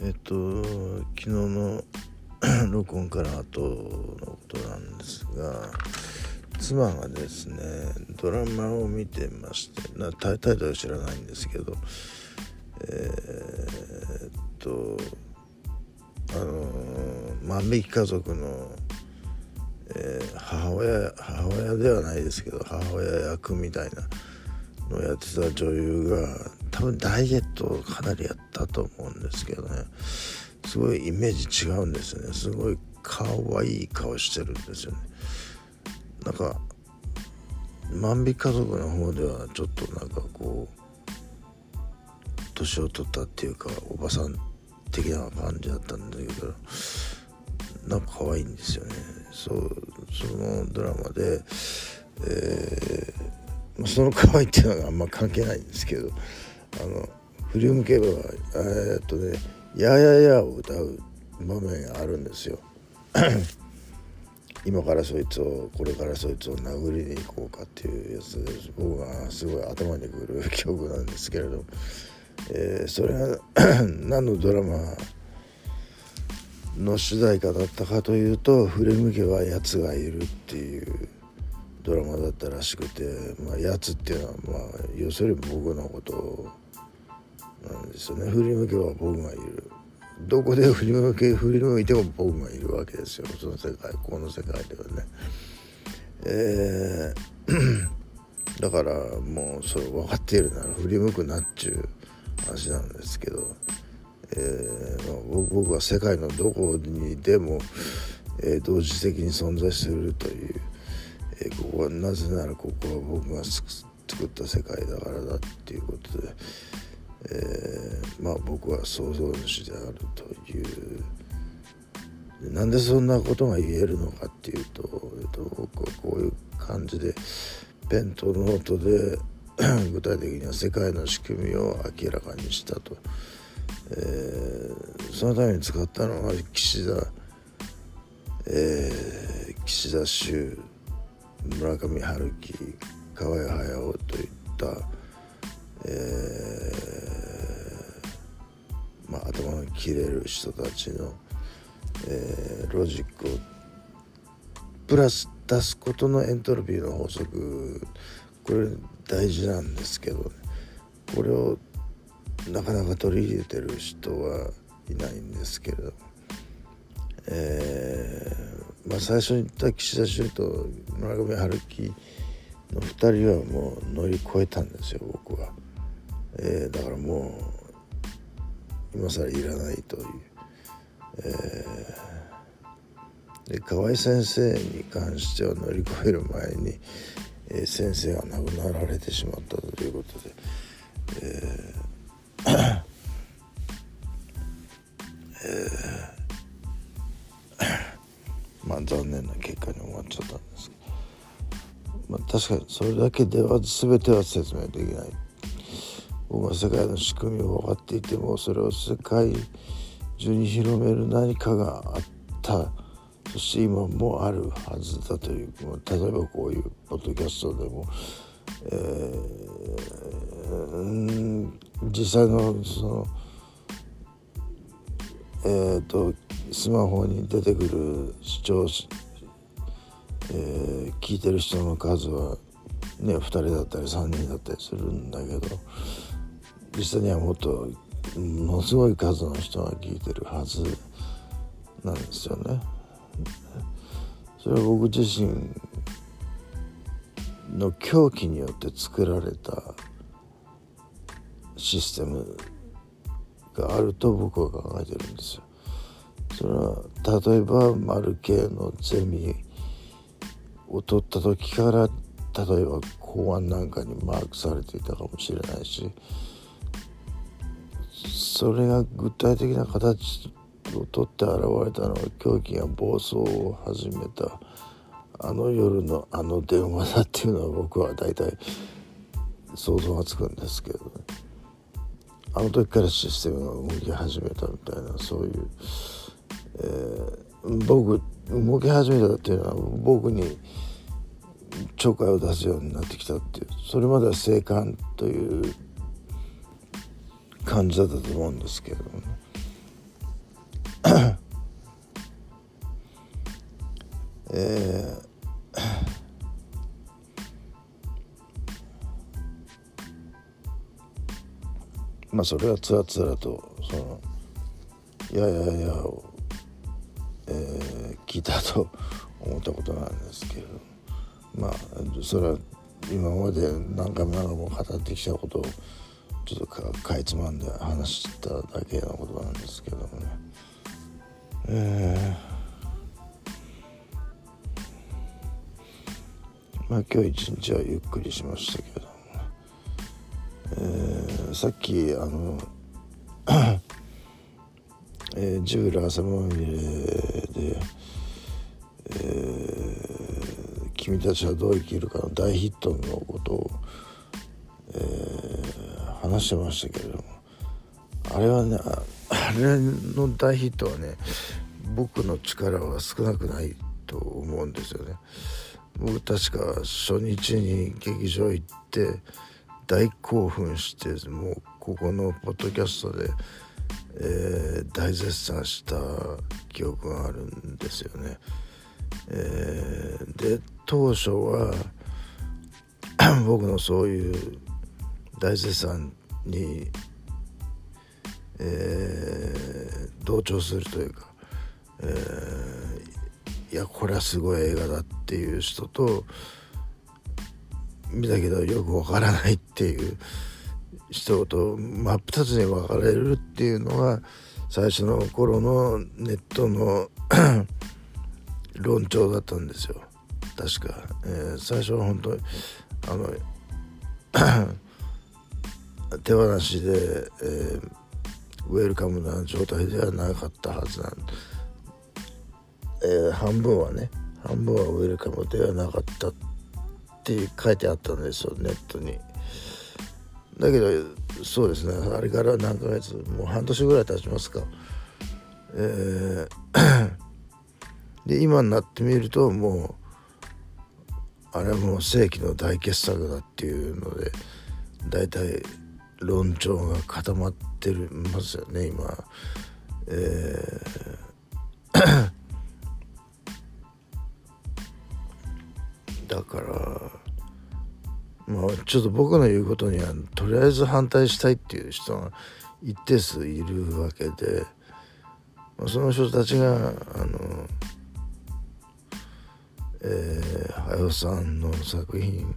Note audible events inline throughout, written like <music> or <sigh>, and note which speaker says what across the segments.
Speaker 1: えっと昨日の <coughs> 録音から後のことなんですが妻がですねドラマを見てましてなタイトルは知らないんですけどえー、っとあの万引き家族の、えー、母親母親ではないですけど母親役みたいなのをやってた女優が多分ダイエットをかなりやったと思うんですけどね。すごいイメージ違うんですよね。すごい可愛い顔してるんですよね。なんか万引き家族の方ではちょっとなんかこう年を取ったっていうかおばさん的な感じだったんだけどなんか可愛いんですよね。そうそのドラマで、えー、その可愛いっていうのがあんま関係ないんですけどあの振り向けばえっとね「ややや」を歌う場面があるんですよ。<clears throat> 今からそいつをこれからそいつを殴りに行こうかっていうやつで僕がすごい頭にくる曲なんですけれど、えー、それが <clears throat> 何のドラマの主題歌だったかというと「振り向けばやつがいる」っていうドラマだったらしくてまあやつっていうのはまあ要するに僕のことをなんですよね。振り向けば僕がいる。どこで振り向け振り向いても僕がいるわけですよ。その世界この世界ではね。えー、<clears throat> だからもうそれ分かっているなら振り向くなっちゅう話なんですけど、えーまあ、僕は世界のどこにでも、えー、同時的に存在するという、えー、ここはなぜならここは僕が作った世界だからだっていうことで。えー、まあ僕は創造主であるという。なんでそんなことが言えるのかっていうと、えっと、僕はこういう感じでペンとノートで <clears throat> 具体的には世界の仕組みを明らかにしたと、えー、そのために使ったのが岸田、えー、岸田修村上春樹河合隼といった、えー切れる人たちの、えー、ロジックをプラス出すことのエントロピーの法則これ大事なんですけどこれをなかなか取り入れてる人はいないんですけれども、えー、まあ、最初に言った岸田修と村上春樹の2人はもう乗り越えたんですよ僕は、えー、だからもう今更いらないという、えー、で河合先生に関しては乗り越える前にえー、先生が亡くなられてしまったということで、えーえー、まあ残念な結果に終わっちゃったんですけど、まあ、確かにそれだけでは全ては説明できない。僕は世界の仕組みを分かっていてもそれを世界中に広める何かがあった。そして今もあるはずだという例えばこういうポッドキャストでも、えー、実際のそのえーと、スマホに出てくる視聴、えー、聞いてる人の数はね2人だったり3人だったりするんだけど実際にはもっとものすごい数の人が聞いてるはずなんですよね。それは僕自身の狂気によって作られたシステムがあると僕は考えてるんですよ。それは例えば丸系のゼミを取った時から例えば公安なんかにマークされていたかもしれないしそれが具体的な形を取って現れたのは狂気が暴走を始めたあの夜のあの電話だっていうのは僕は大体想像がつくんですけどねあの時からシステムが動き始めたみたいなそういう、えー、僕動き始めたっていうのは僕に懲戒を出すようになってきたっていうそれまでは静観という感じだったと思うんですけれどもね。えー、まあそれはつらつらとその「いやいやいや」を、えー、聞いたと思ったことなんですけどまあそれは今まで何回も何回も語ってきたことをちょっとかかいつまんで話しただけのことなんですけどもね。えー、まあ今日一日はゆっくりしましたけども、えー、さっきあの <coughs> えー、ジブラ朝まみれで、えー、君たちはどう生きるかの大ヒットのことを、えー、話してましたけれどもあれはねあれの大ヒットはね僕の力は少なくないと思うんですよね。僕確か初日に劇場行って大興奮してもうここのポッドキャストでえー、大絶賛した記憶があるんですよね。えー、で当初は <clears throat> 僕のそういう大絶賛に、えー、同調するというか、えー、いやこれはすごい映画だっていう人と見たけどよくわからないっていう人と真っ二つに分かれるっていうのは最初の頃のネットの <clears throat> 論調だったんですよ。確か、えー、最初は本当にあの手放しで、えー、ウェルカムな状態ではなかったはずなん、えー、半分はね半分はウェルカムではなかったって書いてあったんですよネットに。だけどそうですねあれから何ヶ月もう半年ぐらい経ちますかえーで今になってみるともうあれはもう世紀の大傑作だっていうので大体論調が固まってるますよね今。えー。だからまあ、ちょっと僕の言うことにはとりあえず反対したいっていう人が一定数いるわけで、まあ、その人たちがあの、えー、早尾さんの作品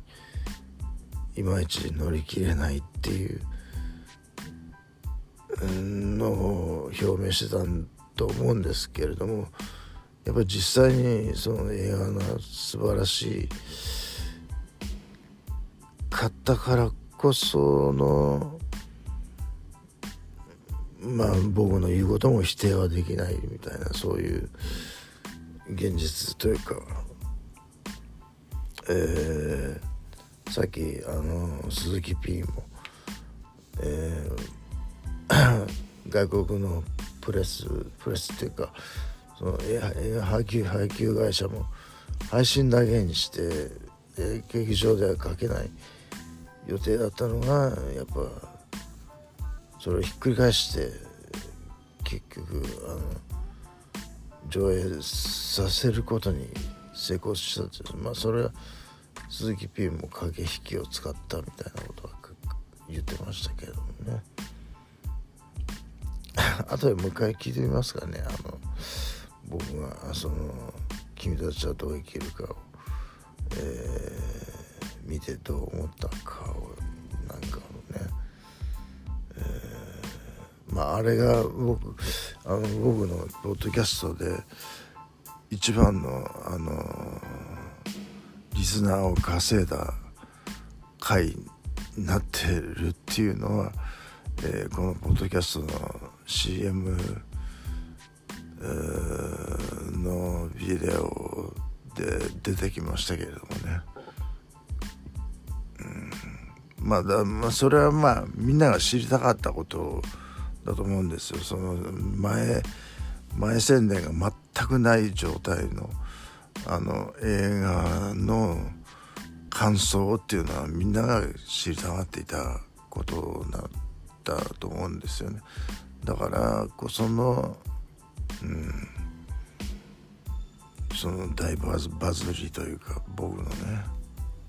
Speaker 1: いまいち乗り切れないっていうのを表明してたと思うんですけれどもやっぱり実際にその映画の素晴らしい買ったからこそのまあ僕の言うことも否定はできないみたいなそういう現実というか、えー、さっきあの鈴木 P も、えー、外国のプレスプレスっていうかその配給配給会社も配信だけにして、劇場では書けない予定だったのがやっぱそれをひっくり返して結局あの上映させることに成功したっていうまあそれは鈴木 P も駆け引きを使ったみたいなことは言ってましたけどもね。あとでもう一回聞いてみますかね。あの僕がその「君たちはどう生きるかを」えー見てどう思ったかをなんかのね、えー、まああれが僕あの僕のポッドキャストで一番のあのリスナーを稼いだ回になってるっていうのは、えー、このポッドキャストの CM のビデオで出てきましたけれどもね。うん。まあだ、まあ、それはまあみんなが知りたかったことだと思うんですよ。その前前宣伝が全くない状態のあの映画の感想っていうのはみんなが知りたがっていたことだったと思うんですよね。だからこそのうんその大バズバズりというか僕のね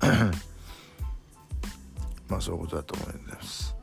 Speaker 1: <clears throat> まあそういうことだと思います。